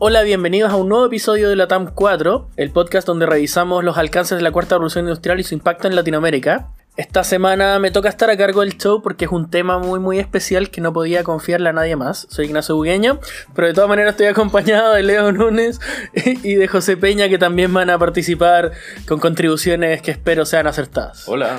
Hola, bienvenidos a un nuevo episodio de la TAM 4, el podcast donde revisamos los alcances de la cuarta revolución industrial y su impacto en Latinoamérica. Esta semana me toca estar a cargo del show porque es un tema muy muy especial que no podía confiarle a nadie más. Soy Ignacio Bugueño, pero de todas maneras estoy acompañado de Leo Núñez y de José Peña que también van a participar con contribuciones que espero sean acertadas. Hola.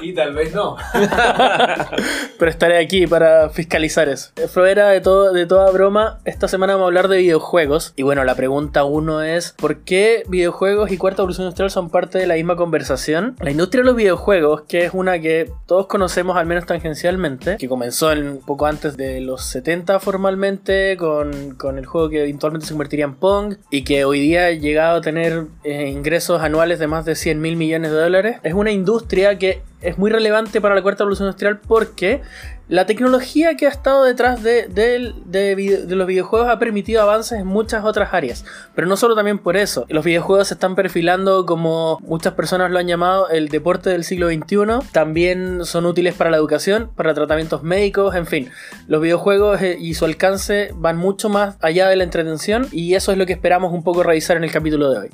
Y tal vez no. Pero estaré aquí para fiscalizar eso. Fuera de, todo, de toda broma, esta semana vamos a hablar de videojuegos. Y bueno, la pregunta uno es: ¿por qué videojuegos y cuarta evolución industrial son parte de la misma conversación? La industria de los videojuegos, que es una que todos conocemos al menos tangencialmente, que comenzó un poco antes de los 70 formalmente, con, con el juego que eventualmente se convertiría en Pong, y que hoy día ha llegado a tener eh, ingresos anuales de más de 100 mil millones de dólares, es una industria que es muy relevante para la cuarta revolución industrial porque la tecnología que ha estado detrás de, de, de, los videojuegos ha permitido avances en muchas otras áreas. Pero no solo también por eso. Los videojuegos se están perfilando como muchas personas lo han llamado el deporte del siglo XXI. También son útiles para la educación, para tratamientos médicos, en fin. Los videojuegos eh, y su alcance van mucho más allá de la entretención y eso es lo que esperamos un poco revisar en el capítulo de hoy.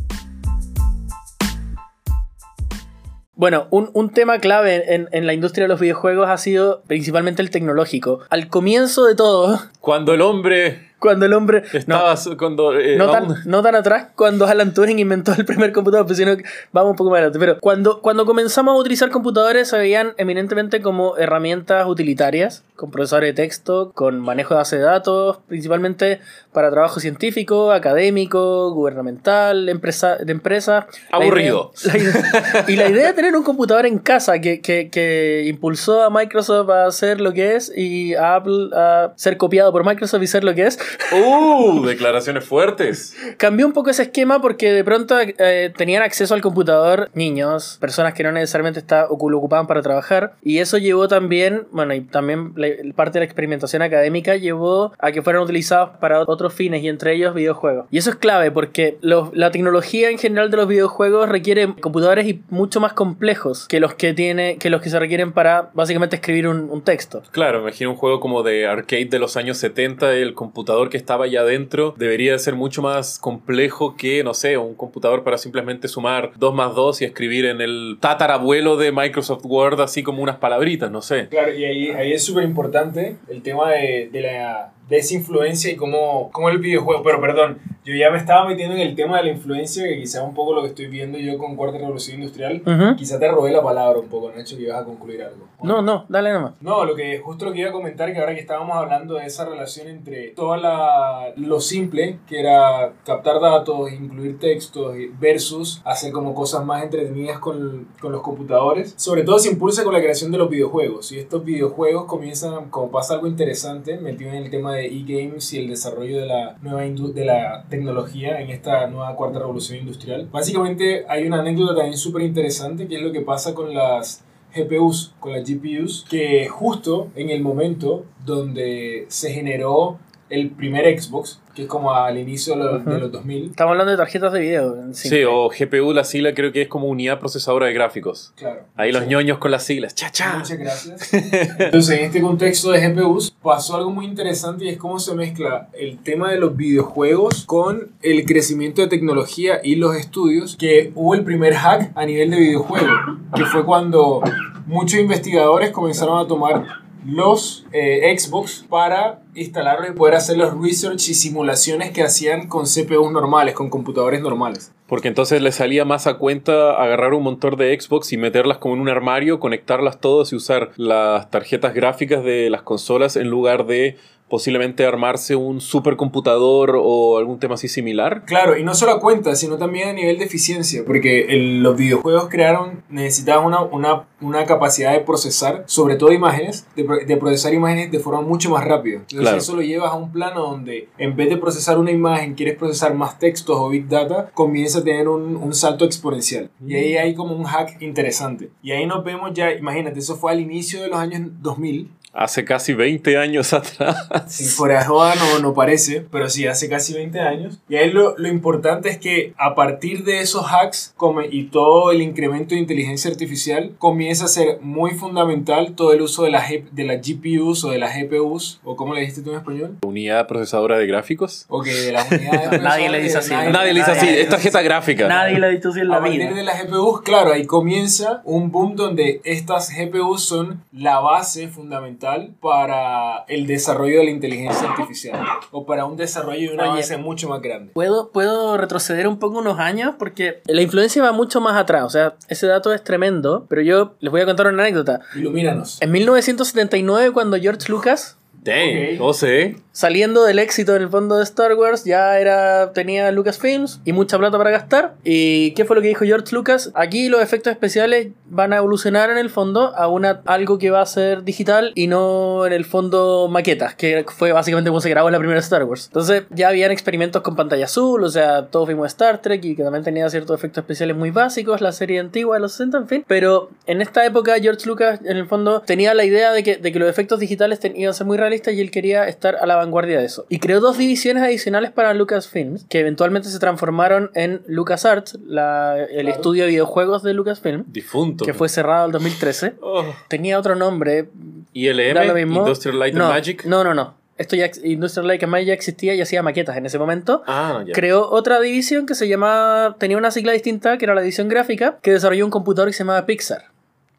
Bueno, un, tema clave en, en, la industria de los videojuegos ha sido principalmente el tecnológico. Al comienzo de todo... Cuando el hombre cuando el hombre. Estaba cuando. Eh, no, tan, no, tan, atrás, cuando Alan Turing inventó el primer computador, pues sino vamos un poco más adelante. Pero cuando, cuando comenzamos a utilizar computadores, se veían eminentemente como herramientas utilitarias, con procesadores de texto, con manejo de base de datos, principalmente para trabajo científico, académico, gubernamental, empresa, de empresa. Aburrido. y la idea de tener un computador en casa que, que, que impulsó a Microsoft a hacer lo que es y a Apple a ser copiado por Microsoft y ser lo que es ¡Uh! Declaraciones fuertes. Cambió un poco ese esquema porque de pronto eh, tenían acceso al computador niños, personas que no necesariamente está, ocupaban para trabajar. Y eso llevó también, bueno, y también parte de la experimentación académica llevó a que fueran utilizados para otros fines y entre ellos videojuegos. Y eso es clave porque la tecnología en general de los videojuegos requiere computadores y mucho más complejos que los que tiene, que los que se requieren para básicamente escribir un, un texto. Claro, imagino un juego como de arcade de los años 70, el computador que estaba allá adentro debería ser mucho más complejo que, no sé, un computador para simplemente sumar 2 más 2 y escribir en el tatarabuelo de Microsoft Word así como unas palabritas, no sé. Claro, y ahí, ahí es súper importante el tema de, de la desinfluencia y cómo, cómo el videojuego, pero perdón, yo ya me estaba metiendo en el tema de la influencia, que quizá un poco lo que estoy viendo yo con Cuarta Revolución Industrial. Quizá te robé la palabra un poco, Nacho, que ibas a concluir algo. No, no, dale nomás. No, lo que justo lo que iba a comentar, que ahora que estábamos hablando de esa relación entre toda la, lo simple, que era captar datos, incluir textos, versus hacer como cosas más entretenidas con, con los computadores, sobre todo se impulsa con la creación de los videojuegos. Y estos videojuegos comienzan, como pasa algo interesante, metido en el tema de e-games y el desarrollo de la nueva de la tecnología en esta nueva cuarta revolución industrial. Básicamente hay una anécdota también súper interesante que es lo que pasa con las GPUs, con las GPUs, que justo en el momento donde se generó el primer Xbox, que es como al inicio de los, 2000. Estamos hablando de tarjetas de video. Sí, o GPU, la sigla creo que es como unidad procesadora de gráficos. Claro. Ahí los ñoños con las siglas. ¡Cha, cha! Muchas gracias. Entonces, en este contexto de GPUs pasó algo muy interesante y es cómo se mezcla el tema de los videojuegos con el crecimiento de tecnología y los estudios, que hubo el primer hack a nivel de videojuego, que fue cuando muchos investigadores comenzaron a tomar los eh, Xbox para instalarlos y poder hacer los research y simulaciones que hacían con CPUs normales, con computadores normales. Porque entonces les salía más a cuenta agarrar un montón de Xbox y meterlas como en un armario, conectarlas todas y usar las tarjetas gráficas de las consolas en lugar de posiblemente armarse un supercomputador o algún tema así similar. Claro, y no solo a cuenta, sino también a nivel de eficiencia, porque los videojuegos crearon, necesitaban una, una, una, capacidad de procesar, sobre todo imágenes, de, de, procesar imágenes de forma mucho más rápida. Entonces claro. eso lo llevas a un plano donde en vez de procesar una imagen, quieres procesar más textos o big data, comienza a tener un, un salto exponencial. Y ahí hay como un hack interesante. Y ahí nos vemos ya, imagínate, eso fue al inicio de los años 2000 Hace casi 20 años atrás. Si fuera joda no, no parece, pero sí, hace casi 20 años. Y ahí lo, lo importante es que a partir de esos hacks come, y todo el incremento de inteligencia artificial, comienza a ser muy fundamental todo el uso de, la, G- de las GPUs o de las GPUs, o como le dijiste tú en español, Unidad procesadora de gráficos. o que de las unidades Nadie le dice así. Nadie le dice así, es tarjeta gráfica. Nadie le ha dicho así en A la partir vida. de las GPUs, claro, ahí comienza un boom donde estas GPUs son la base fundamental para el desarrollo de la inteligencia artificial o para un desarrollo de una Oye. base mucho más grande. Puedo, puedo retroceder un poco unos años porque la influencia va mucho más atrás. O sea, ese dato es tremendo. Pero yo les voy a contar una anécdota. Ilumínanos. En 1979, cuando George Lucas, Dang, Ok. no sé. Saliendo del éxito en el fondo de Star Wars, ya era tenía Lucasfilms y mucha plata para gastar. ¿Y qué fue lo que dijo George Lucas? Aquí los efectos especiales van a evolucionar en el fondo a una, algo que va a ser digital y no en el fondo maquetas, que fue básicamente como se grabó en la primera Star Wars. Entonces ya habían experimentos con pantalla azul, o sea, todos vimos Star Trek y que también tenía ciertos efectos especiales muy básicos, la serie antigua de los 60, en fin. Pero en esta época George Lucas en el fondo tenía la idea de que, de que los efectos digitales iban a ser muy realistas y él quería estar a la vanguardia de eso. Y creó dos divisiones adicionales para Lucasfilms, que eventualmente se transformaron en LucasArts, la, el Claro. estudio de videojuegos de Lucasfilm, Difunto. que fue cerrado en 2013. Oh. Tenía otro nombre, ILM, lo mismo. Industrial Light no, and Magic. No, no, no. Esto ya, Industrial Light and Magic ya existía y hacía maquetas en ese momento. Ah, ya. Creó otra división que se llamaba, tenía una sigla distinta, que era la división gráfica, que desarrolló un computador que se llamaba Pixar.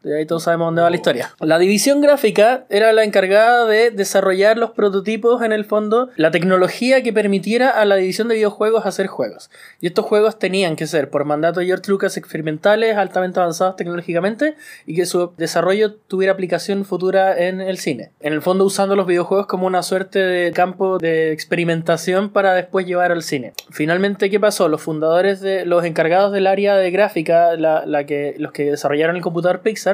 Y ahí todos sabemos dónde va la historia. La división gráfica era la encargada de desarrollar los prototipos en el fondo, la tecnología que permitiera a la división de videojuegos hacer juegos. Y estos juegos tenían que ser, por mandato de George Lucas, experimentales, altamente avanzados tecnológicamente y que su desarrollo tuviera aplicación futura en el cine. En el fondo usando los videojuegos como una suerte de campo de experimentación para después llevar al cine. Finalmente, ¿qué pasó? Los fundadores de los encargados del área de gráfica, la, la que, los que desarrollaron el computador Pixar,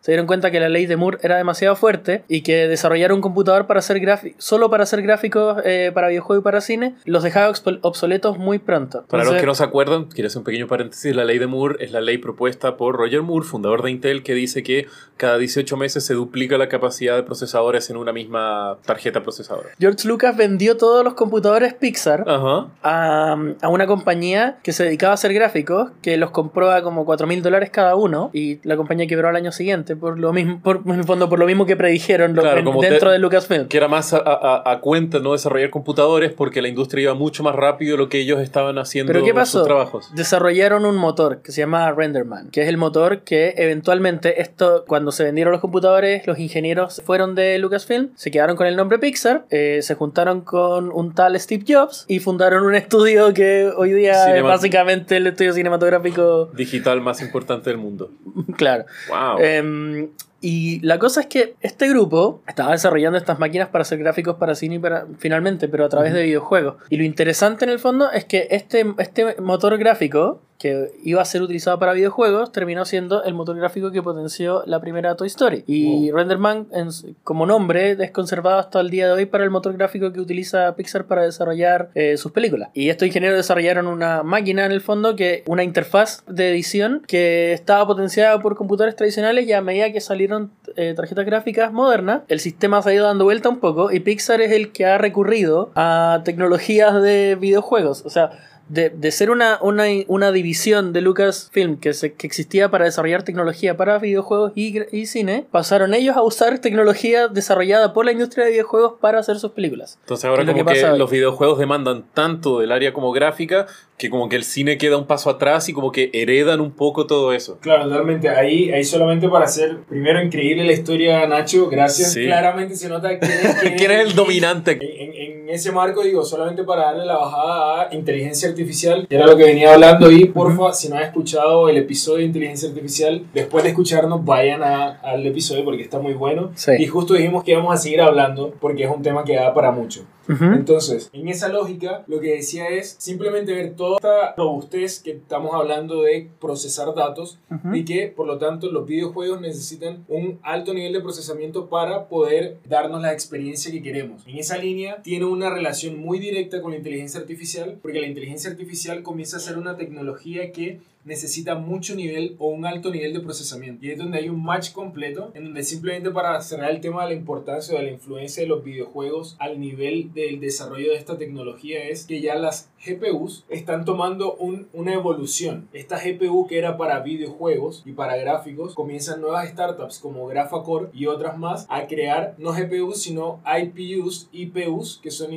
se dieron cuenta que la ley de Moore era demasiado fuerte y que desarrollar un computador para hacer solo para hacer gráficos eh, para videojuegos y para cine los dejaba obsol- obsoletos muy pronto. Para los que no se acuerdan, quiero hacer un pequeño paréntesis, la ley de Moore es la ley propuesta por Roger Moore, fundador de Intel, que dice que cada 18 meses se duplica la capacidad de procesadores en una misma tarjeta procesadora. George Lucas vendió todos los computadores Pixar Ajá. a, a una compañía que se dedicaba a hacer gráficos, que los compró a como 4 mil dólares cada uno, y la compañía quebró al año siguiente, por lo mismo, por, en el fondo, por lo mismo que predijeron lo- Claro, en- como dentro te- de Lucasfilm. Que era más a, a- a cuenta no desarrollar computadores porque la industria iba mucho más rápido de lo que ellos estaban haciendo Pero ¿qué sus pasó? trabajos. Desarrollaron un motor que se llama Renderman, que es el motor que eventualmente esto, cuando se vendieron los computadores, los ingenieros fueron de Lucasfilm, se quedaron con el nombre Pixar, eh, se juntaron con un tal Steve Jobs y fundaron un estudio que hoy día es básicamente el estudio cinematográfico, Digital más importante del mundo. claro. Wow. Em, y la cosa es que este grupo estaba desarrollando estas máquinas para hacer gráficos para cine y para, finalmente, pero a través de videojuegos. Y lo interesante en el fondo es que este, este motor gráfico que iba a ser utilizado para videojuegos terminó siendo el motor gráfico que potenció la primera Toy Story. Y Renderman, en como nombre, es conservado hasta el día de hoy para el motor gráfico que utiliza Pixar para desarrollar eh, sus películas. Y estos ingenieros desarrollaron una máquina en el fondo, que una interfaz de edición que estaba potenciada por computadores tradicionales y a medida que salieron eh, tarjetas gráficas modernas, el sistema se ha ido dando vuelta un poco y Pixar es el que ha recurrido a tecnologías de videojuegos. O sea, de, de ser una, una, una división de Lucasfilm que, se, que existía para desarrollar tecnología para videojuegos y, y cine, pasaron ellos a usar tecnología desarrollada por la industria de videojuegos para hacer sus películas. Entonces ahora como que que, pasa hoy. los videojuegos demandan tanto del área como gráfica que como que el cine queda un paso atrás y como que heredan un poco todo eso. Claro, totalmente. Ahí, ahí solamente para hacer, primero, increíble la historia, Nacho. Gracias. Sí. Claramente se nota quién es, quién ¿Quién es el dominante? En, en- ese marco, digo, solamente para darle la bajada a inteligencia artificial, que era lo que venía hablando. Y porfa, si no has escuchado el episodio de inteligencia artificial, después de escucharnos, vayan a- al episodio porque está muy bueno. Sí. Y justo dijimos que íbamos a seguir hablando porque es un tema que da para mucho. Entonces, en esa lógica, lo que decía es simplemente ver toda esta robustez que estamos hablando de procesar datos y que, por lo tanto, los videojuegos necesitan un alto nivel de procesamiento para poder darnos la experiencia que queremos. En esa línea, tiene una relación muy directa con la inteligencia artificial, porque la inteligencia artificial comienza a ser una tecnología que necesita mucho nivel o un alto nivel de procesamiento. Y es donde hay un match completo, en donde simplemente para cerrar el tema de la importancia o de la influencia de los videojuegos al nivel del desarrollo de esta tecnología es que ya las GPUs están tomando un, una evolución. Esta GPU que era para videojuegos y para gráficos, comienzan nuevas startups como Graphacore y otras más a crear no GPUs sino IPUs, IPUs, que son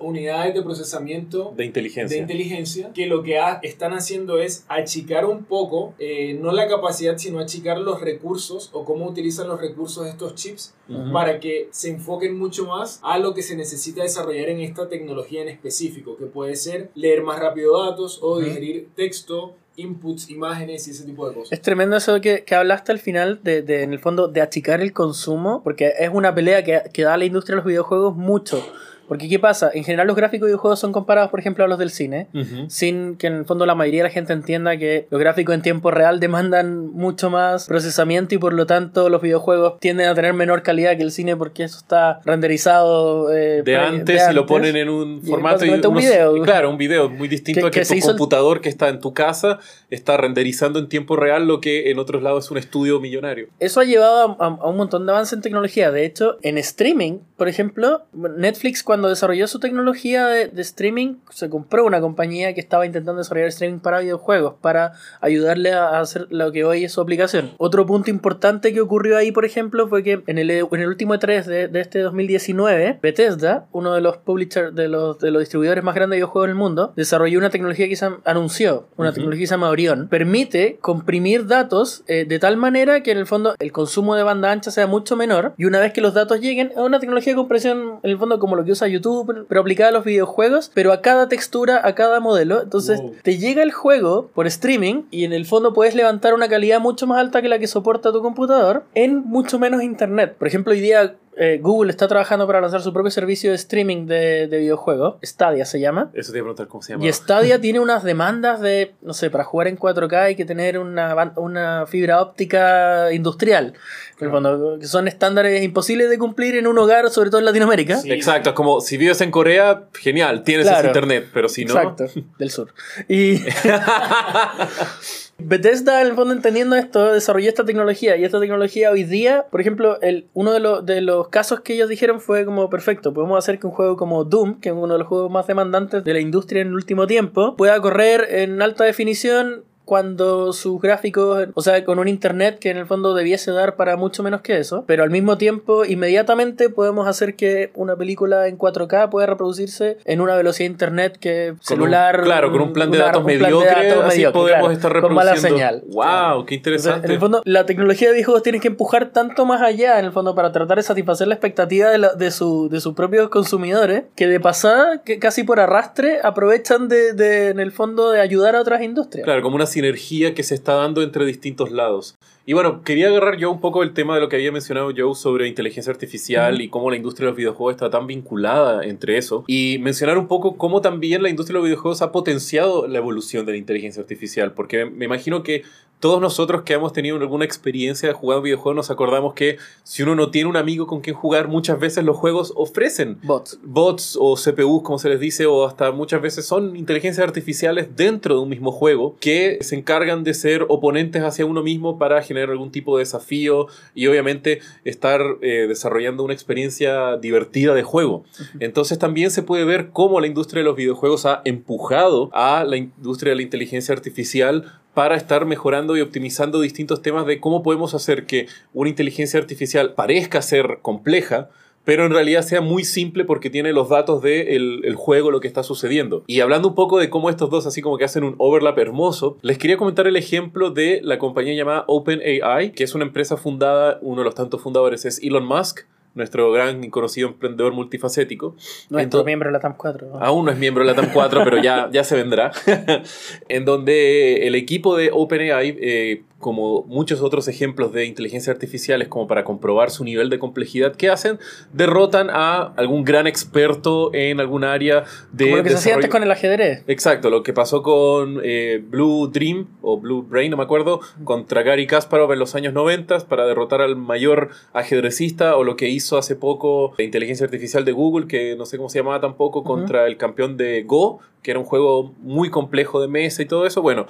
unidades de procesamiento de inteligencia. de inteligencia, que lo que están haciendo es achicar un poco, eh, no la capacidad, sino achicar los recursos o cómo utilizan los recursos de estos chips para que se enfoquen mucho más a lo que se necesita desarrollar en esta tecnología en específico, que puede ser leer más rápido datos o digerir texto inputs, imágenes y ese tipo de cosas. Es tremendo eso que, que hablaste al final, de, de, en el fondo, de achicar el consumo, porque es una pelea que, que da a la industria de los videojuegos mucho. Porque ¿qué pasa? En general los gráficos de videojuegos son comparados, por ejemplo, a los del cine, sin que en el fondo la mayoría de la gente entienda que los gráficos en tiempo real demandan mucho más procesamiento y por lo tanto los videojuegos tienden a tener menor calidad que el cine porque eso está renderizado eh, de, antes, y lo ponen en un formato y un video. Claro, un video muy distinto a que, tu computador que está en tu casa está renderizando en tiempo real lo que en otros lados es un estudio millonario. Eso ha llevado a, a un montón de avance en tecnología. De hecho, en streaming, por ejemplo, Netflix cuando cuando desarrolló su tecnología de, streaming, se compró una compañía que estaba intentando desarrollar streaming para videojuegos, para ayudarle a hacer lo que hoy es su aplicación. Otro punto importante que ocurrió ahí, por ejemplo, fue que en el, en el último E3 de, de, este 2019, Bethesda, uno de los publishers, de los, de los distribuidores más grandes de videojuegos del mundo, desarrolló una tecnología que se anunció, una tecnología que se llama Orion, permite comprimir datos eh, de tal manera que en el fondo el consumo de banda ancha sea mucho menor y una vez que los datos lleguen, es una tecnología de compresión en el fondo como lo que usa YouTube, pero aplicada a los videojuegos, pero a cada textura, a cada modelo. Entonces, te llega el juego por streaming y en el fondo puedes levantar una calidad mucho más alta que la que soporta tu computador en mucho menos internet. Por ejemplo, hoy día eh, Google está trabajando para lanzar su propio servicio de streaming de, de videojuegos. Stadia se llama. Eso te iba a preguntar cómo se llama. Y Stadia tiene unas demandas de, no sé, para jugar en 4K hay que tener una, una fibra óptica industrial. que son estándares imposibles de cumplir en un hogar, sobre todo en Latinoamérica. Exacto, es como si vives en Corea, genial, tienes ese internet, pero si no. Exacto, del sur. Y. Bethesda, en el fondo, entendiendo esto, desarrolló esta tecnología. Y esta tecnología hoy día, por ejemplo, el, uno de, de los casos que ellos dijeron fue como perfecto. Podemos hacer que un juego como Doom, que es uno de los juegos más demandantes de la industria en el último tiempo, pueda correr en alta definición cuando sus gráficos, o sea, con un internet que en el fondo debiese dar para mucho menos que eso, pero al mismo tiempo inmediatamente podemos hacer que una película en 4K pueda reproducirse en una velocidad de internet que celular. claro, con un plan de datos mediocre, así podemos estar reproduciendo. Con mala señal. ¡Wow! ¡Qué interesante! en el fondo, la tecnología de videojuegos tiene que empujar tanto más allá, en el fondo, para tratar de satisfacer la expectativa de, de, su, de sus propios consumidores, que de pasada, que casi por arrastre, aprovechan de, de, en el fondo, de ayudar a otras industrias. Claro, como una energía que se está dando entre distintos lados. Y bueno, quería agarrar yo un poco el tema de lo que había mencionado Joe sobre inteligencia artificial y cómo la industria de los videojuegos está tan vinculada entre eso. Y mencionar un poco cómo también la industria de los videojuegos ha potenciado la evolución de la inteligencia artificial. Porque me imagino que todos nosotros que hemos tenido alguna experiencia jugar videojuegos nos acordamos que si uno no tiene un amigo con quien jugar, muchas veces los juegos ofrecen bots, bots o CPUs, como se les dice, o hasta muchas veces son inteligencias artificiales dentro de un mismo juego que se encargan de ser oponentes hacia uno mismo para generar algún tipo de desafío y obviamente estar eh, desarrollando una experiencia divertida de juego. Entonces también se puede ver cómo la industria de los videojuegos ha empujado a la industria de la inteligencia artificial para estar mejorando y optimizando distintos temas de cómo podemos hacer que una inteligencia artificial parezca ser compleja, pero en realidad sea muy simple porque tiene los datos del de el juego, lo que está sucediendo. Y hablando un poco de cómo estos dos así como que hacen un overlap hermoso, les quería comentar el ejemplo de la compañía llamada OpenAI, que es una empresa fundada, uno de los tantos fundadores es Elon Musk, nuestro gran y conocido emprendedor multifacético. No es miembro de la TAM 4. Aún no es miembro de la TAM 4, pero ya, ya se vendrá. en donde el equipo de OpenAI eh, como muchos otros ejemplos de inteligencia artificiales, como para comprobar su nivel de complejidad, ¿qué hacen? Derrotan a algún gran experto en algún área de. Como lo que se hacía antes con el ajedrez. Exacto, lo que pasó con eh, Blue Dream o Blue Brain, no me acuerdo, contra Gary Kasparov en los años 90 para derrotar al mayor ajedrecista, o lo que hizo hace poco la inteligencia artificial de Google, que no sé cómo se llamaba tampoco, contra el campeón de Go, que era un juego muy complejo de mesa y todo eso. Bueno,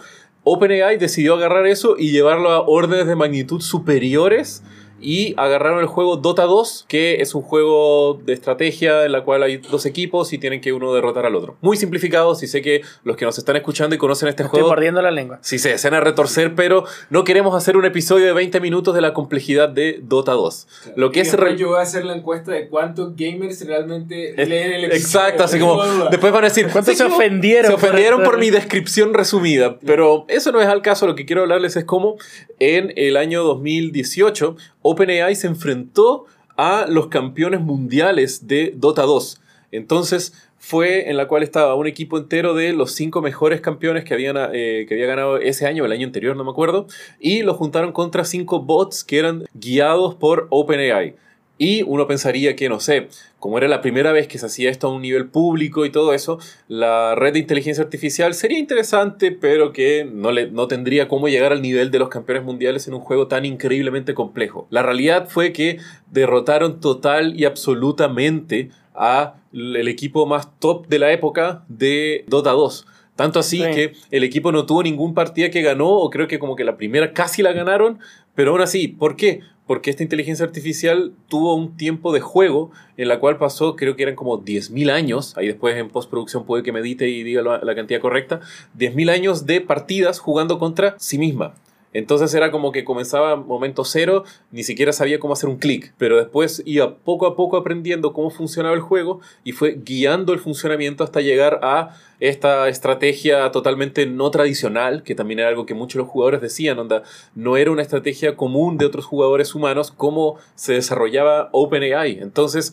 OpenAI decidió agarrar eso y llevarlo a órdenes de magnitud superiores y agarraron el juego Dota 2, que es un juego de estrategia en la cual hay dos equipos y tienen que uno derrotar al otro. Muy simplificado, si sé que los que nos están escuchando y conocen este Me juego... Estoy mordiendo la lengua. Sí, se desean a retorcer, pero no queremos hacer un episodio de 20 minutos de la complejidad de Dota 2. Lo que es... re- yo voy a hacer la encuesta de cuántos gamers realmente Es- leen el episodio. Exacto, así como después van a decir ¿Cuántos se ofendieron Se por ofendieron esto? por mi descripción resumida, pero eso no es al caso. Lo que quiero hablarles es cómo en el año 2018 OpenAI se enfrentó a los campeones mundiales de Dota 2. Entonces fue en la cual estaba un equipo entero de los cinco mejores campeones que habían eh, que había ganado ese año, el año anterior, no me acuerdo, y lo juntaron contra cinco bots que eran guiados por OpenAI. Y uno pensaría que, no sé, como era la primera vez que se hacía esto a un nivel público y todo eso, la red de inteligencia artificial sería interesante, pero que no, le, no tendría cómo llegar al nivel de los campeones mundiales en un juego tan increíblemente complejo. La realidad fue que derrotaron total y absolutamente a el equipo más top de la época de Dota 2. Tanto así Sí. que el equipo no tuvo ningún partida que ganó, o creo que como que la primera casi la ganaron, pero aún así, ¿por qué? Porque esta inteligencia artificial tuvo un tiempo de juego en la cual pasó, creo que eran como 10.000 años, ahí después en postproducción puede que medite y diga la, cantidad correcta, 10.000 años de partidas jugando contra sí misma. Entonces era como que comenzaba momento cero, ni siquiera sabía cómo hacer un clic, pero después iba poco a poco aprendiendo cómo funcionaba el juego y fue guiando el funcionamiento hasta llegar a esta estrategia totalmente no tradicional, que también era algo que muchos de los jugadores decían, onda, no era una estrategia común de otros jugadores humanos como se desarrollaba OpenAI. Entonces,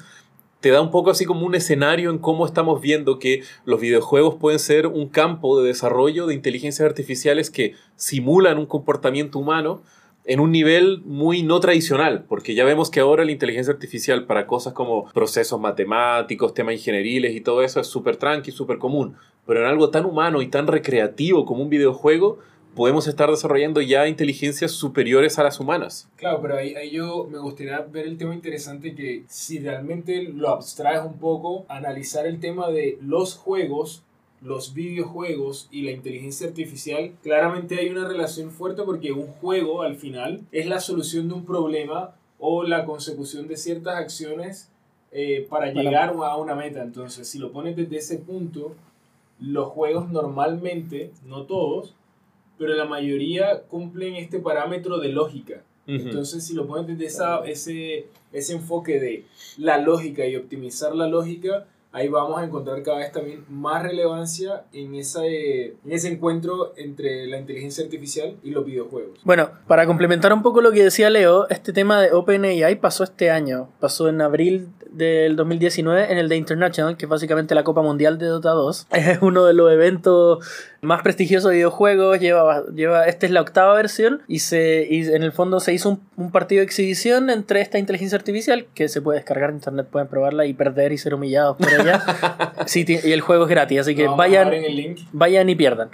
te da un poco así como un escenario en cómo estamos viendo que los videojuegos pueden ser un campo de desarrollo de inteligencias artificiales que simulan un comportamiento humano en un nivel muy no tradicional, porque ya vemos que ahora la inteligencia artificial para cosas como procesos matemáticos, temas ingenieriles y todo eso es súper tranqui, súper común, pero en algo tan humano y tan recreativo como un videojuego, podemos estar desarrollando ya inteligencias superiores a las humanas. Claro, pero ahí, ahí yo me gustaría ver el tema interesante que si realmente lo abstraes un poco, analizar el tema de los juegos, los videojuegos y la inteligencia artificial, claramente hay una relación fuerte porque un juego al final es la solución de un problema o la consecución de ciertas acciones eh, para Para- llegar a una meta. Entonces, si lo pones desde ese punto, los juegos normalmente, no todos, pero la mayoría cumplen este parámetro de lógica. Entonces, si lo pones desde esa, ese, ese enfoque de la lógica y optimizar la lógica, ahí vamos a encontrar cada vez también más relevancia en, esa, eh, en ese encuentro entre la inteligencia artificial y los videojuegos. Bueno, para complementar un poco lo que decía Leo, este tema de OpenAI pasó este año, pasó en abril del 2019 en el The International, que es básicamente la Copa Mundial de Dota 2. Es uno de los eventos más prestigiosos de videojuegos, lleva, lleva, esta es la octava versión y, se, y en el fondo se hizo un, un partido de exhibición entre esta inteligencia artificial, que se puede descargar en internet, pueden probarla y perder y ser humillados por ella. sí, y el juego es gratis, así que a vayan, el link. vayan y pierdan.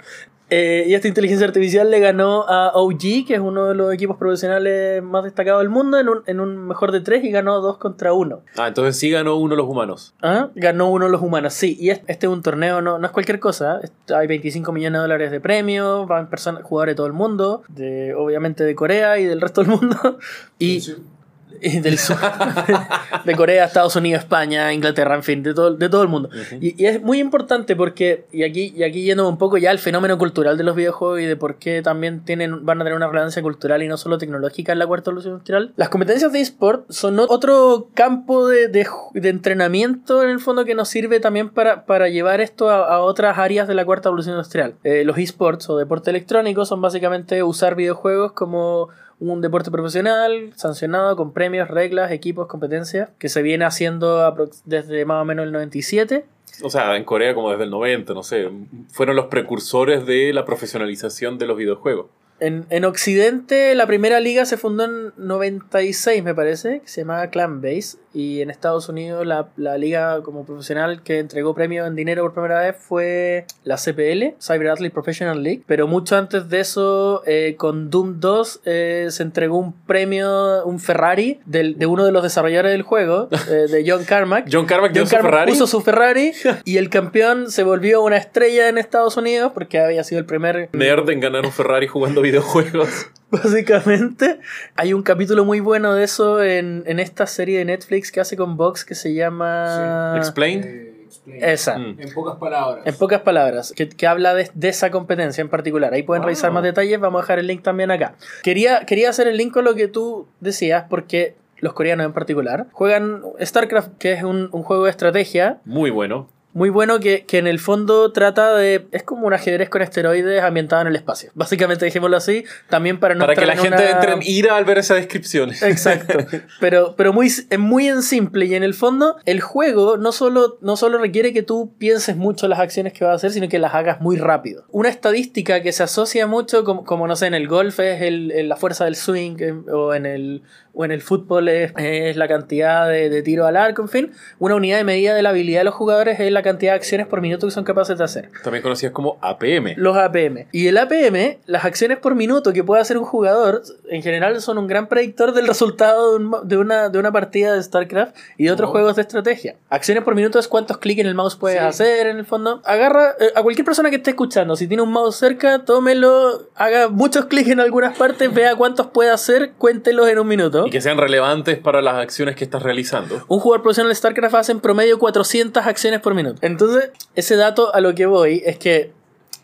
Eh, y esta inteligencia artificial le ganó a OG, que es uno de los equipos profesionales más destacados del mundo, en un, en un mejor de tres y ganó dos contra uno. Ah, entonces sí ganó uno de los humanos. ¿Ah? Ganó uno los humanos, sí. Y es- este es un torneo, no, no es cualquier cosa. Est- Hay 25 millones de dólares de premios, van personas, jugadores de todo el mundo, de, obviamente de Corea y del resto del mundo. Y, Sí. y del sur. de Corea, Estados Unidos, España, Inglaterra, en fin, de todo, de todo el mundo. Y, y es muy importante porque, y aquí, y aquí yendo un poco ya al fenómeno cultural de los videojuegos y de por qué también tienen, van a tener una relevancia cultural y no solo tecnológica en la cuarta evolución industrial, las competencias de eSport son otro campo de, de entrenamiento en el fondo que nos sirve también para, para llevar esto a, a otras áreas de la cuarta evolución industrial. Eh, los eSports o deporte electrónico son básicamente usar videojuegos como un deporte profesional, sancionado con premios, reglas, equipos, competencias, que se viene haciendo desde más o menos el 97. O sea, en Corea como desde el 90, no sé. Fueron los precursores de la profesionalización de los videojuegos. En, en Occidente la primera liga se fundó en 96 me parece, que se llamaba Clan Base. Y en Estados Unidos la, la liga como profesional que entregó premios en dinero por primera vez fue la CPL, Cyber Athlete Professional League. Pero mucho antes de eso, eh, con Doom 2 eh, se entregó un premio, un Ferrari del- de uno de los desarrolladores del juego, eh, de John Carmack. John Carmack John Carmack Ferrari. puso su Ferrari y el campeón se volvió una estrella en Estados Unidos porque había sido el primer Nerd en ganar un Ferrari jugando videojuegos. Básicamente, hay un capítulo muy bueno de eso en, en esta serie de Netflix que hace con Vox que se llama... Explained. Eh, explain. Esa. Mm. En pocas palabras. En pocas palabras, que, que habla de, de esa competencia en particular. Ahí pueden Ah. revisar más detalles, vamos a dejar el link también acá. Quería, quería hacer el link con lo que tú decías, porque los coreanos en particular juegan StarCraft, que es un, un juego de estrategia, Muy bueno. Muy bueno que, que en el fondo trata de... Es como un ajedrez con esteroides ambientado en el espacio. Básicamente, dejémoslo así, también para no Para que la en gente una- entre en ira al ver esa descripción. Exacto. Pero, pero muy, muy en simple y en el fondo el juego no solo, no solo requiere que tú pienses mucho las acciones que vas a hacer, sino que las hagas muy rápido. Una estadística que se asocia mucho, como, como no sé, en el golf es el- la fuerza del swing eh, o en el, o en el fútbol es, es la cantidad de, de tiro al arco, en fin. Una unidad de medida de la habilidad de los jugadores es la cantidad de acciones por minuto que son capaces de hacer. También conocidas como APM. Los APM. Y el APM, las acciones por minuto que puede hacer un jugador, en general son un gran predictor del resultado de, un de una, de una partida de StarCraft y de otros Oh. juegos de estrategia. Acciones por minuto es cuántos clics en el mouse puedes Sí. hacer, en el fondo. Agarra eh, a cualquier persona que esté escuchando, si tiene un mouse cerca, tómelo, haga muchos clics en algunas partes, vea cuántos puede hacer, cuéntelos en un minuto. Y que sean relevantes para las acciones que estás realizando. Un jugador profesional de StarCraft hace en promedio 400 acciones por minuto. Entonces, ese dato a lo que voy es que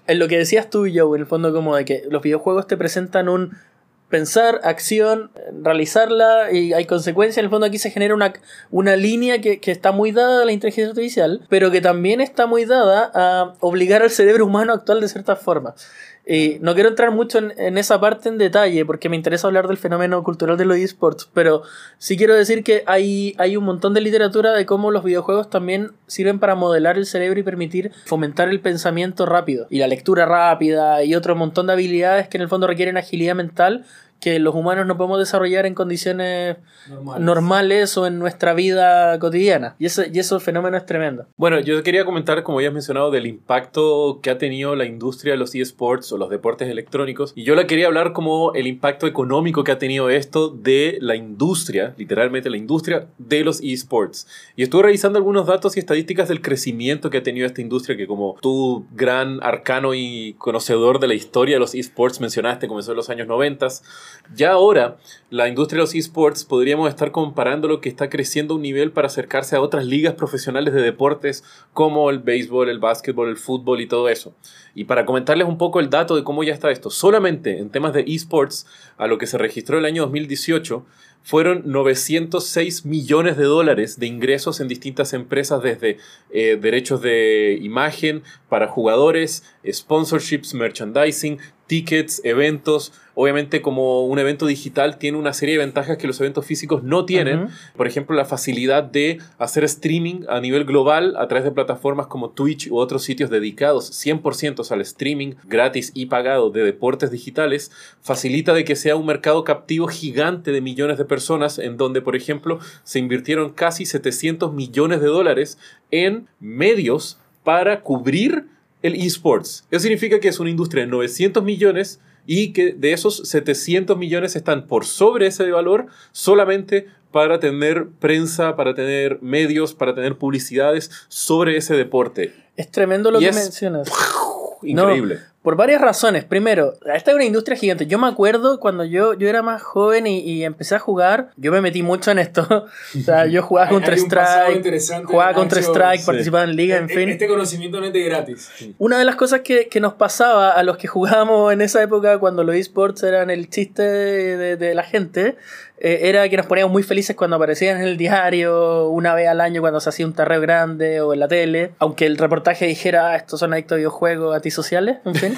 en lo que decías tú yo, en el fondo como de que los videojuegos te presentan un pensar, acción, realizarla y hay consecuencias. En el fondo aquí se genera una, una línea que, que está muy dada a la inteligencia artificial, pero que también está muy dada a obligar al cerebro humano a actuar de cierta forma. Y no quiero entrar mucho en, en esa parte en detalle porque me interesa hablar del fenómeno cultural de los esports, pero sí quiero decir que hay, hay un montón de literatura de cómo los videojuegos también sirven para modelar el cerebro y permitir fomentar el pensamiento rápido y la lectura rápida y otro montón de habilidades que en el fondo requieren agilidad mental que los humanos no podemos desarrollar en condiciones Normales. normales o en nuestra vida cotidiana. Y eso, y eso fenómeno es tremendo. Bueno, yo quería comentar, como ya has mencionado, del impacto que ha tenido la industria de los eSports o los deportes electrónicos. Y yo la quería hablar como el impacto económico que ha tenido esto de la industria, literalmente la industria de los eSports. Y estuve revisando algunos datos y estadísticas del crecimiento que ha tenido esta industria, que como tú, gran arcano y conocedor de la historia de los eSports, mencionaste, comenzó en los años 90. Ya ahora, la industria de los esports podríamos estar comparando lo que está creciendo a un nivel para acercarse a otras ligas profesionales de deportes como el béisbol, el básquetbol, el fútbol y todo eso. Y para comentarles un poco el dato de cómo ya está esto, solamente en temas de esports, a lo que se registró el año 2018, fueron 906 millones de dólares de ingresos en distintas empresas desde eh, derechos de imagen para jugadores, sponsorships, merchandising, tickets, eventos. Obviamente como un evento digital tiene una serie de ventajas que los eventos físicos no tienen. Por ejemplo, la facilidad de hacer streaming a nivel global a través de plataformas como Twitch u otros sitios dedicados 100% al streaming gratis y pagado de deportes digitales facilita de que sea un mercado captivo gigante de millones de personas en donde, por ejemplo, se invirtieron casi 700 millones de dólares en medios para cubrir el esports. Eso significa que es una industria de 900 millones y que de esos 700 millones están por sobre ese valor solamente para tener prensa, para tener medios, para tener publicidades sobre ese deporte. Es tremendo lo Y que es- mencionas. Increíble. Por varias razones. Primero, esta es una industria gigante. Yo me acuerdo cuando yo, yo era más joven y, y empecé a jugar, yo me metí mucho en esto. o sea, yo jugaba Hay- Counter hay un pasado Strike, interesante, jugaba Nacho. Counter Strike, Sí. participaba en liga, en E- fin. Este conocimiento no es de gratis. Una de las cosas que, que nos pasaba a los que jugábamos en esa época, cuando los esports eran el chiste de, de- de la gente, eh, era que nos poníamos muy felices cuando aparecían en el diario, una vez al año cuando se hacía un tarreo grande o en la tele, aunque el reportaje dijera, "Ah, estos son adictos a videojuegos antisociales, en fin.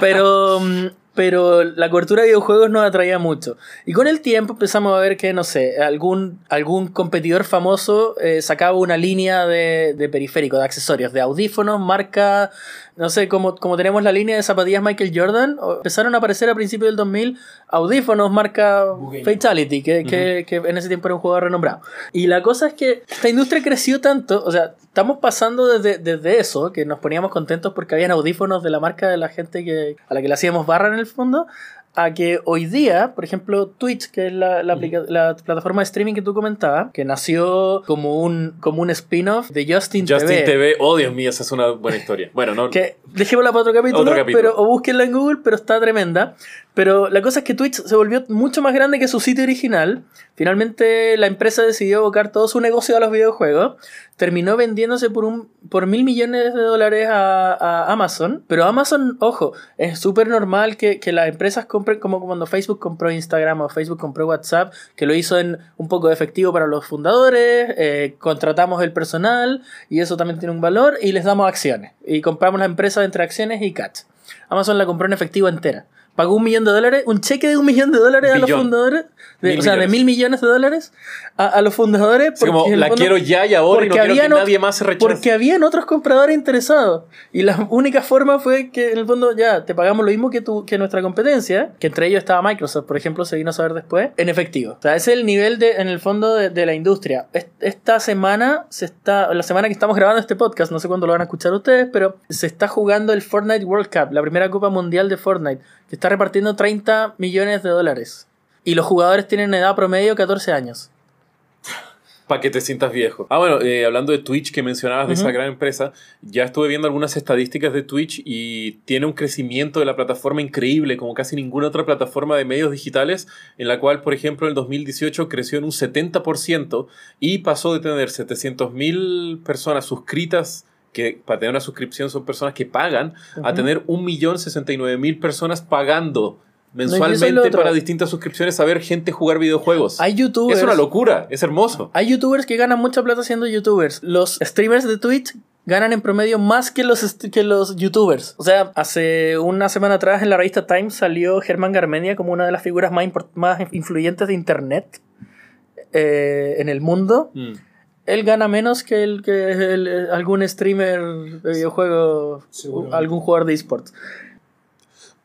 Pero mm, pero la cobertura de videojuegos nos atraía mucho. Y con el tiempo empezamos a ver que, no sé, algún, algún competidor famoso eh, sacaba una línea de, de periférico, de accesorios, de audífonos, marca, no sé, como, como tenemos la línea de zapatillas Michael Jordan, empezaron a aparecer a principios del 2000 audífonos marca Bugatti. Fatality, que, que- que en ese tiempo era un jugador renombrado. Y la cosa es que esta industria creció tanto, o sea, estamos pasando desde, desde eso, que nos poníamos contentos porque habían audífonos de la marca de la gente que, a la que le hacíamos barra en el fondo, a que hoy día, por ejemplo, Twitch, que es la, la la plataforma de streaming que tú comentabas, que nació como un, como un spin-off de Justin, Justin TV. TV, oh Dios mío, esa es una buena historia. Bueno, no. Que dejémosla para otro capítulo, Otro capítulo. Pero, o búsquenla en Google, pero está tremenda. Pero la cosa es que Twitch se volvió mucho más grande que su sitio original. Finalmente la empresa decidió abocar todo su negocio a los videojuegos. Terminó vendiéndose por, un, por mil millones de dólares a, Amazon. Pero Amazon, ojo, es súper normal que, que las empresas compren, como cuando Facebook compró Instagram o Facebook compró WhatsApp, que lo hizo en un poco de efectivo para los fundadores, eh, contratamos el personal y eso también tiene un valor y les damos acciones. Y compramos la empresa entre acciones y cash. Amazon la compró en efectivo entera. Pagó un millón de dólares, un cheque de un millón de dólares a los Billón. fundadores, de- Mil o sea, de millones. mil millones de dólares a, a los fundadores. Es como, porque el la fondo- quiero ya y ahora y no quiero que nadie más se rechace. Porque habían otros compradores interesados. Y la única forma fue que en el fondo ya te pagamos lo mismo que, tu, que nuestra competencia, que entre ellos estaba Microsoft, por ejemplo, se vino a saber después, en efectivo. O sea, ese es el nivel de, en el fondo de, de la industria. Est- Esta semana se está, la semana que estamos grabando este podcast, no sé cuándo lo van a escuchar ustedes, pero se está jugando el Fortnite World Cup, la primera Copa Mundial de Fortnite, está repartiendo 30 millones de dólares. Y los jugadores tienen edad promedio 14 años. Para que te sientas viejo. Ah, bueno, eh, hablando de Twitch que mencionabas de esa gran empresa, ya estuve viendo algunas estadísticas de Twitch y tiene un crecimiento de la plataforma increíble, como casi ninguna otra plataforma de medios digitales, en la cual, por ejemplo, en el 2018 creció en un 70% y pasó de tener 700.000 personas suscritas que para tener una suscripción son personas que pagan, a Ujú. tener 1.069.000 personas pagando mensualmente para distintas suscripciones a ver gente jugar videojuegos. Hay youtubers. Es una locura, es hermoso. Hay youtubers que ganan mucha plata siendo youtubers. Los streamers de Twitch ganan en promedio más que los, que los youtubers. O sea, hace una semana atrás en la revista Time salió Germán Garmendia como una de las figuras más, más influyentes de internet eh, en el mundo. Mm. Él gana menos que, el, que el- eh, algún streamer de videojuegos, Seguramente. algún jugador de esports.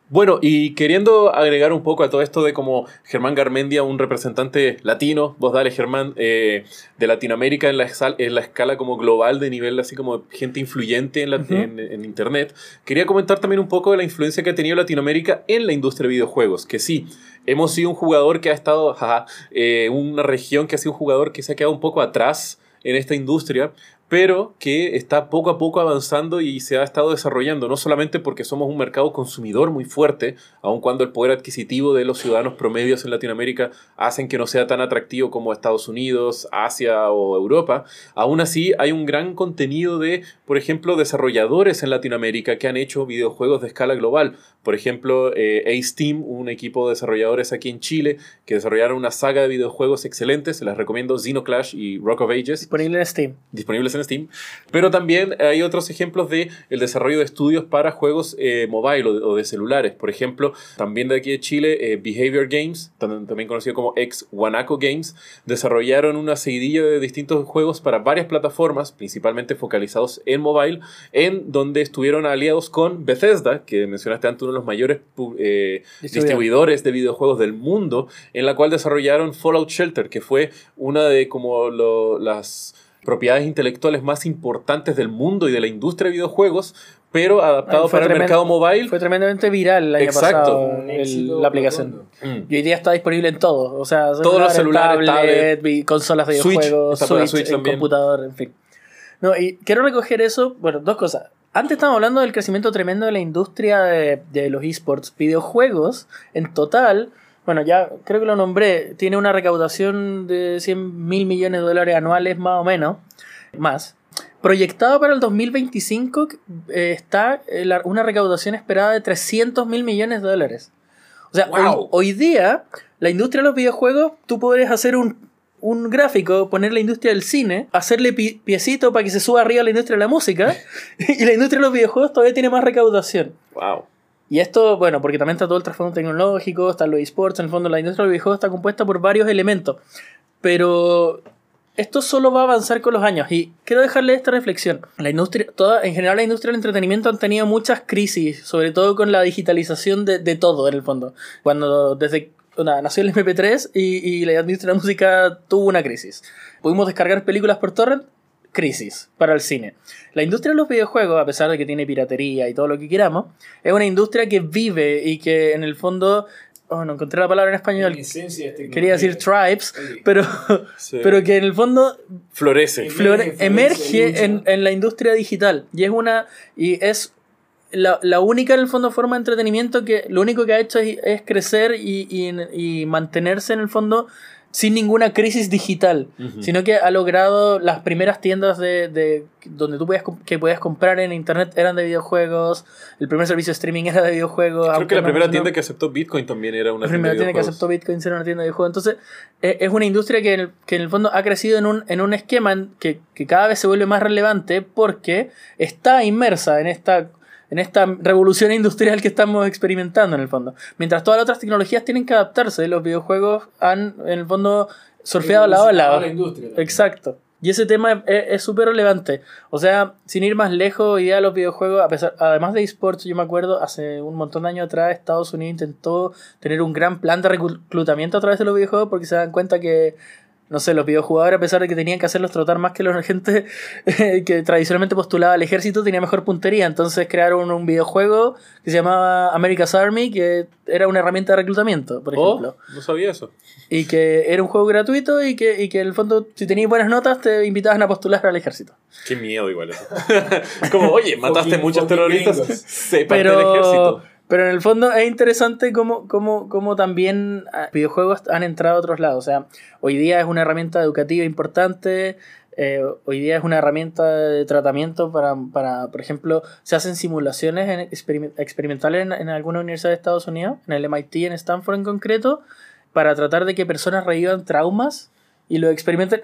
Bueno, y queriendo agregar un poco a todo esto de como Germán Garmendia, un representante latino, vos dale Germán, eh, de Latinoamérica en la, esal- en la escala como global de nivel así como gente influyente en, la- en Internet, quería comentar también un poco de la influencia que ha tenido Latinoamérica en la industria de videojuegos, que sí, hemos sido un jugador que ha estado, jaja, eh, una región que ha sido un jugador que se ha quedado un poco atrás en esta industria, pero que está poco a poco avanzando y se ha estado desarrollando, no solamente porque somos un mercado consumidor muy fuerte, aun cuando el poder adquisitivo de los ciudadanos promedios en Latinoamérica hacen que no sea tan atractivo como Estados Unidos, Asia o Europa, aún así hay un gran contenido de, por ejemplo, desarrolladores en Latinoamérica que han hecho videojuegos de escala global. Por ejemplo, eh, Ace Team, un equipo de desarrolladores aquí en Chile que desarrollaron una saga de videojuegos excelentes, se las recomiendo Xenoclash y Rock of Ages Disponible en Steam. disponibles en Steam. Pero también hay otros ejemplos de el desarrollo de estudios para juegos eh, mobile o de, o de celulares. Por ejemplo, también de aquí de Chile, eh, Behavior Games, tam- también conocido como ex Wanaco Games, desarrollaron una seguidilla de distintos juegos para varias plataformas, principalmente focalizados en mobile, en donde estuvieron aliados con Bethesda, que mencionaste antes, uno de los mayores eh, Distribuidor. distribuidores de videojuegos del mundo, en la cual desarrollaron Fallout Shelter, que fue una de como lo- las propiedades intelectuales más importantes del mundo y de la industria de videojuegos, pero adaptado Ay, para el mercado mobile. Fue tremendamente viral el año Exacto. pasado el- la aplicación. Mm. Y hoy día está disponible en todo. O sea, Todos los celulares, tablet, consolas de Switch, videojuegos, Switch, también. computador, en fin. No, y quiero recoger eso, bueno, dos cosas. Antes estábamos hablando del crecimiento tremendo de la industria de, de los esports. Videojuegos, en total, bueno, ya creo que lo nombré, tiene una recaudación de 100 mil millones de dólares anuales más o menos, más. Proyectado para el 2025 eh, está eh, una recaudación esperada de 300 mil millones de dólares. O sea, hoy, día, la industria de los videojuegos, tú podrías hacer un, un gráfico, poner la industria del cine, hacerle pi- piecito para que se suba arriba la industria de la música, y la industria de los videojuegos todavía tiene más recaudación. Wow. Y esto, bueno, porque también está todo el trasfondo tecnológico, están los esports, en el fondo la industria del videojuego está compuesta por varios elementos. Pero esto solo va a avanzar con los años y quiero dejarle esta reflexión. La industria, toda, en general la industria del entretenimiento han tenido muchas crisis, sobre todo con la digitalización de, de todo en el fondo. Cuando desde una, nació el MP3 y, y la industria de la música tuvo una crisis. Pudimos descargar películas por torrent, crisis para el cine. La industria de los videojuegos, a pesar de que tiene piratería y todo lo que queramos, es una industria que vive y que en el fondo Oh, no encontré la palabra en español. En esencia, Quería decir tribes, pero, Sí. pero que en el fondo Florece. flore- Emerge, en, en la industria digital. Y es una. Y es la, la única en el fondo forma de entretenimiento que lo único que ha hecho es, es crecer y, y- y mantenerse en el fondo sin ninguna crisis digital, sino que ha logrado las primeras tiendas de, de- donde tú podías, que podías comprar en internet eran de videojuegos, el primer servicio de streaming era de videojuegos. Creo que la no- primera no- tienda que aceptó Bitcoin también era una la primera tienda de tienda que aceptó Bitcoin ser una tienda de videojuegos. Entonces, eh, es una industria que en, el, que en el fondo ha crecido en un, en un esquema que, que cada vez se vuelve más relevante porque está inmersa en esta, en esta revolución industrial que estamos experimentando en el fondo. Mientras todas las otras tecnologías tienen que adaptarse, los videojuegos han en el fondo surfeado lado a lado. La industria. Exacto. Y ese tema es- es súper relevante. O sea, sin ir más lejos, hoy día los videojuegos, a pesar, además de esports, yo me acuerdo, hace un montón de años atrás, Estados Unidos intentó tener un gran plan de reclutamiento a través de los videojuegos porque se dan cuenta que, no sé, los videojugadores, a pesar de que tenían que hacerlos trotar más que la gente que tradicionalmente postulaba al ejército, tenía mejor puntería. Entonces crearon un videojuego que se llamaba America's Army, que era una herramienta de reclutamiento, por ejemplo. Oh, no sabía eso. Y que era un juego gratuito y que, y que en el fondo, si tenías buenas notas, te invitaban a postular al ejército. Qué miedo igual eso. Como, oye, mataste muchos terroristas, se parte del ejército. Pero en el fondo es interesante cómo, cómo, cómo también ah, videojuegos han entrado a otros lados. O sea, hoy día es una herramienta educativa importante. eh, hoy día es una herramienta de tratamiento para, para por ejemplo, se hacen simulaciones en experime- experimentales en, en alguna universidad de Estados Unidos, en el MIT, en Stanford en concreto, para tratar de que personas revivan traumas y lo experimenten.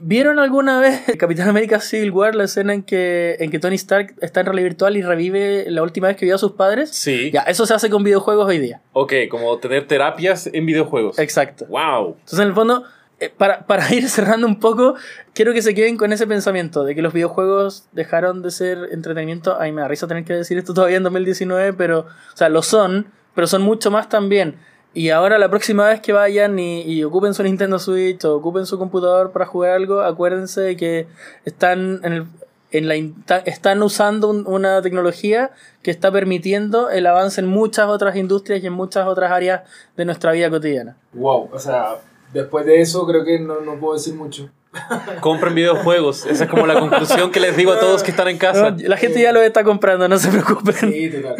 ¿Vieron alguna vez Capitán América Civil War, la escena en que, en que Tony Stark está en realidad virtual y revive la última vez que vio a sus padres? Sí. Ya, eso se hace con videojuegos hoy día. Ok, como tener terapias en videojuegos. Exacto. Wow. Entonces, en el fondo, eh, para, para ir cerrando un poco, quiero que se queden con ese pensamiento de que los videojuegos dejaron de ser entretenimiento. Ay, me da risa tener que decir esto todavía en 2019, pero, o sea, lo son, pero son mucho más también. Y ahora la próxima vez que vayan y, ocupen su Nintendo Switch o ocupen su computador para jugar algo, acuérdense de que están en el, en la están usando un- una tecnología que está permitiendo el avance en muchas otras industrias y en muchas otras áreas de nuestra vida cotidiana. Wow, o sea, después de eso creo que no, no puedo decir mucho. Compren videojuegos. Esa es como la conclusión que les digo a todos que están en casa. No, la gente ya lo está comprando, no se preocupen. Sí, total.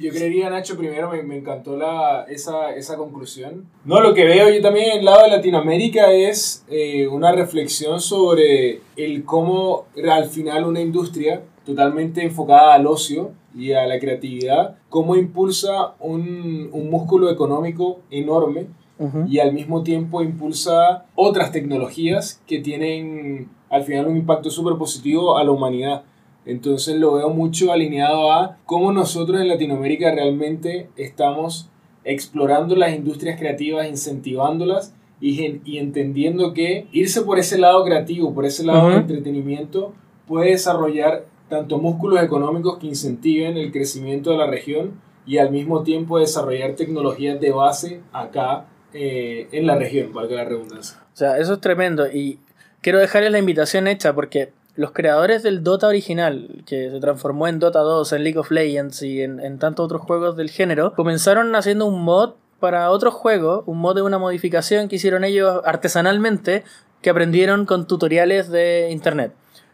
Yo creería, Nacho, primero me, me encantó la, esa, esa conclusión. No, lo que veo yo también en el lado de Latinoamérica es eh, una reflexión sobre el cómo al final una industria totalmente enfocada al ocio y a la creatividad, cómo impulsa un, un músculo económico enorme Ujú. y al mismo tiempo impulsa otras tecnologías que tienen al final un impacto súper positivo a la humanidad. Entonces lo veo mucho alineado a cómo nosotros en Latinoamérica realmente estamos explorando las industrias creativas, incentivándolas y, y entendiendo que irse por ese lado creativo, por ese lado de Ujú. entretenimiento, puede desarrollar tanto músculos económicos que incentiven el crecimiento de la región y al mismo tiempo desarrollar tecnologías de base acá eh, en la región, valga la redundancia. O sea, eso es tremendo. Y quiero dejarles la invitación hecha porque los creadores del Dota original, que se transformó en Dota 2, en League of Legends y en, en tantos otros juegos del género, comenzaron haciendo un mod para otro juego, un mod de una modificación que hicieron ellos artesanalmente, que aprendieron con tutoriales de internet.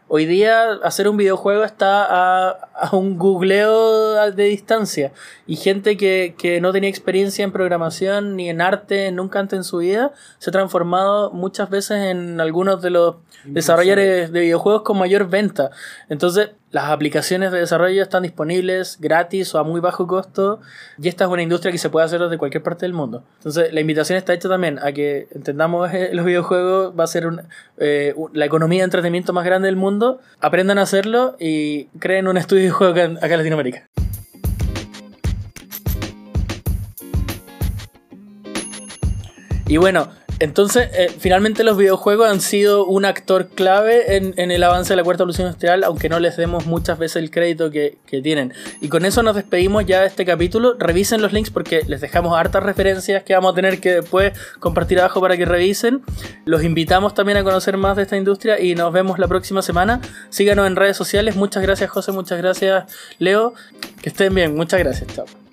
Hoy día hacer un videojuego está a, a un googleo de distancia y gente que, que no tenía experiencia en programación ni en arte nunca antes en su vida se ha transformado muchas veces en algunos de los desarrolladores de videojuegos con mayor venta. Entonces, las aplicaciones de desarrollo están disponibles gratis o a muy bajo costo y esta es una industria que se puede hacer desde cualquier parte del mundo. Entonces la invitación está hecha también a que entendamos eh, los videojuegos, va a ser eh, la economía de entretenimiento más grande del mundo, aprendan a hacerlo y creen un estudio de juego acá en, acá en Latinoamérica. Y bueno, entonces, eh, finalmente los videojuegos han sido un actor clave en, el avance de la cuarta evolución industrial, aunque no les demos muchas veces el crédito que, tienen. Y con eso nos despedimos ya de este capítulo. Revisen los links porque les dejamos hartas referencias que vamos a tener que después compartir abajo para que revisen. Los invitamos también a conocer más de esta industria y nos vemos la próxima semana. Síganos en redes sociales. Muchas gracias, José. Muchas gracias, Leo. Que estén bien. Muchas gracias. Chao.